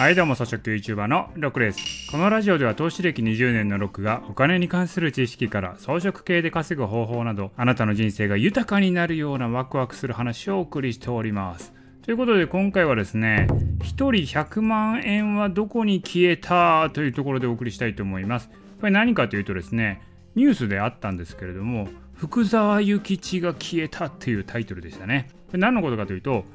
はいどうも草食 YouTuber のロックです。このラジオでは投資歴20年のロックがお金に関する知識から装飾系で稼ぐ方法などあなたの人生が豊かになるようなワクワクする話をお送りしております。ということで今回はですね1人100万円はどこに消えたというところでお送りしたいと思います。これ何かというとですねニュースであったんですけれども福沢諭吉が消えたっていうタイトルでしたね。何のことかというと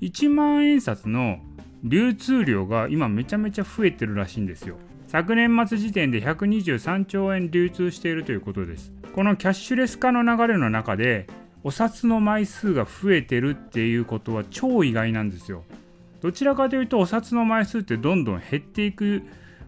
1万円札の流通量が今めちゃめちゃ増えてるらしいんですよ。昨年末時点で123兆円流通しているということです。このキャッシュレス化の流れの中でお札の枚数が増えてるっていうことは超意外なんですよ。どちらかというとお札の枚数ってどんどん減っていく、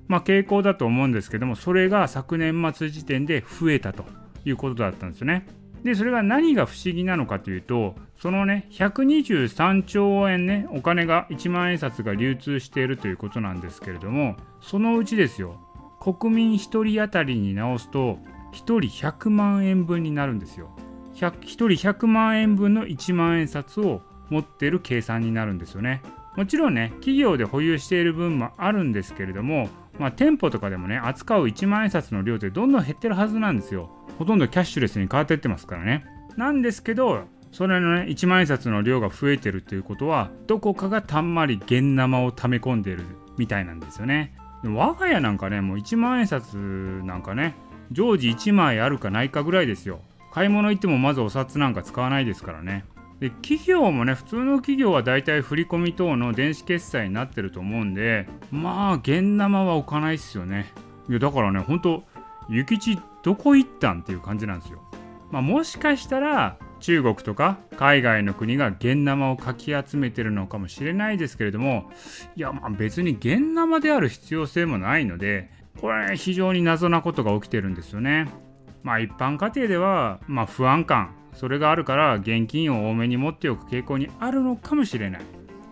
まあ、傾向だと思うんですけどもそれが昨年末時点で増えたということだったんですよね。でそれが何が不思議なのかというとそのね123兆円ねお金が1万円札が流通しているということなんですけれどもそのうちですよ国民1人当たりに直すと1人100万円分になるんですよ。1, 1人100万円分の1万円札を持っている計算になるんですよね。もちろんね企業で保有している分もあるんですけれどもまあ、店舗とかでもね扱う1万円札の量ってどんどん減ってるはずなんですよ。ほとんどキャッシュレスに変わっていってますからね。なんですけどそれのね1万円札の量が増えてるということはどこかがたんまり現生を溜め込んでるみたいなんですよね。でも我が家なんかねもう1万円札なんかね常時1枚あるかないかぐらいですよ。買い物行ってもまずお札なんか使わないですからね。で企業もね普通の企業はだいたい振込等の電子決済になってると思うんでまあ現生は置かないっすよね。いやだからねほんと諭吉どこ行ったんっていう感じなんですよ。まあ、もしかしたら中国とか海外の国が現生をかき集めてるのかもしれないですけれどもいやまあ別に現生である必要性もないのでこれ非常に謎なことが起きてるんですよね。まあ一般家庭ではまあ不安感それがあるから現金を多めに持っておく傾向にあるのかもしれない。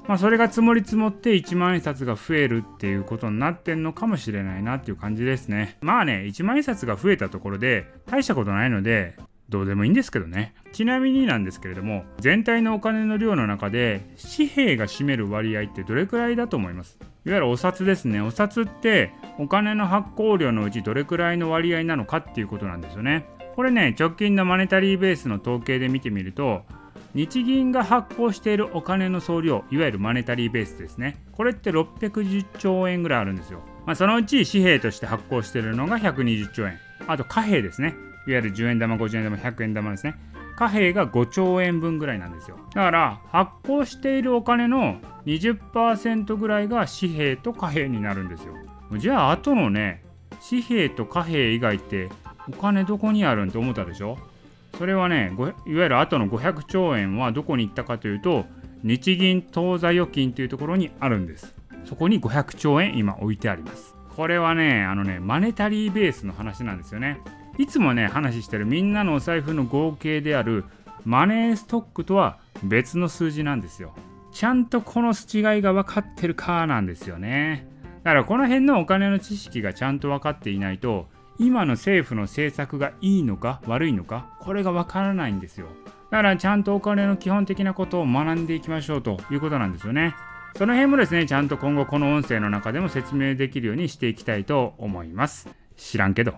まあ、それが積もり積もって1万円札が増えるっていうことになってんのかもしれないなっていう感じですね。まあね、1万円札が増えたところで大したことないので、どうでもいいんですけどね。ちなみになんですけれども、全体のお金の量の中で紙幣が占める割合ってどれくらいだと思います？いわゆるお札ですね。お札ってお金の発行量のうちどれくらいの割合なのかっていうことなんですよね。これね、直近のマネタリーベースの統計で見てみると、日銀が発行しているお金の総量いわゆるマネタリーベースですね。これって610兆円ぐらいあるんですよ、まあ、そのうち紙幣として発行しているのが120兆円。あと貨幣ですね。いわゆる10円玉50円玉100円玉ですね。貨幣が5兆円分ぐらいなんですよ。だから発行しているお金の20%ぐらいが紙幣と貨幣になるんですよ。じゃああとのね紙幣と貨幣以外ってお金どこにあるんって思ったでしょ？それはねいわゆる後の500兆円はどこに行ったかというと日銀当座預金というところにあるんです。そこに500兆円今置いてあります。これはねあのねマネタリーベースの話なんですよね。いつもね話してるみんなのお財布の合計であるマネーストックとは別の数字なんですよ。ちゃんとこの違いが分かってるかなんですよね。だからこの辺のお金の知識がちゃんと分かっていないと今の政府の政策がいいのか悪いのかこれがわからないんですよ。だからちゃんとお金の基本的なことを学んでいきましょうということなんですよね。その辺もですねちゃんと今後この音声の中でも説明できるようにしていきたいと思います。知らんけど。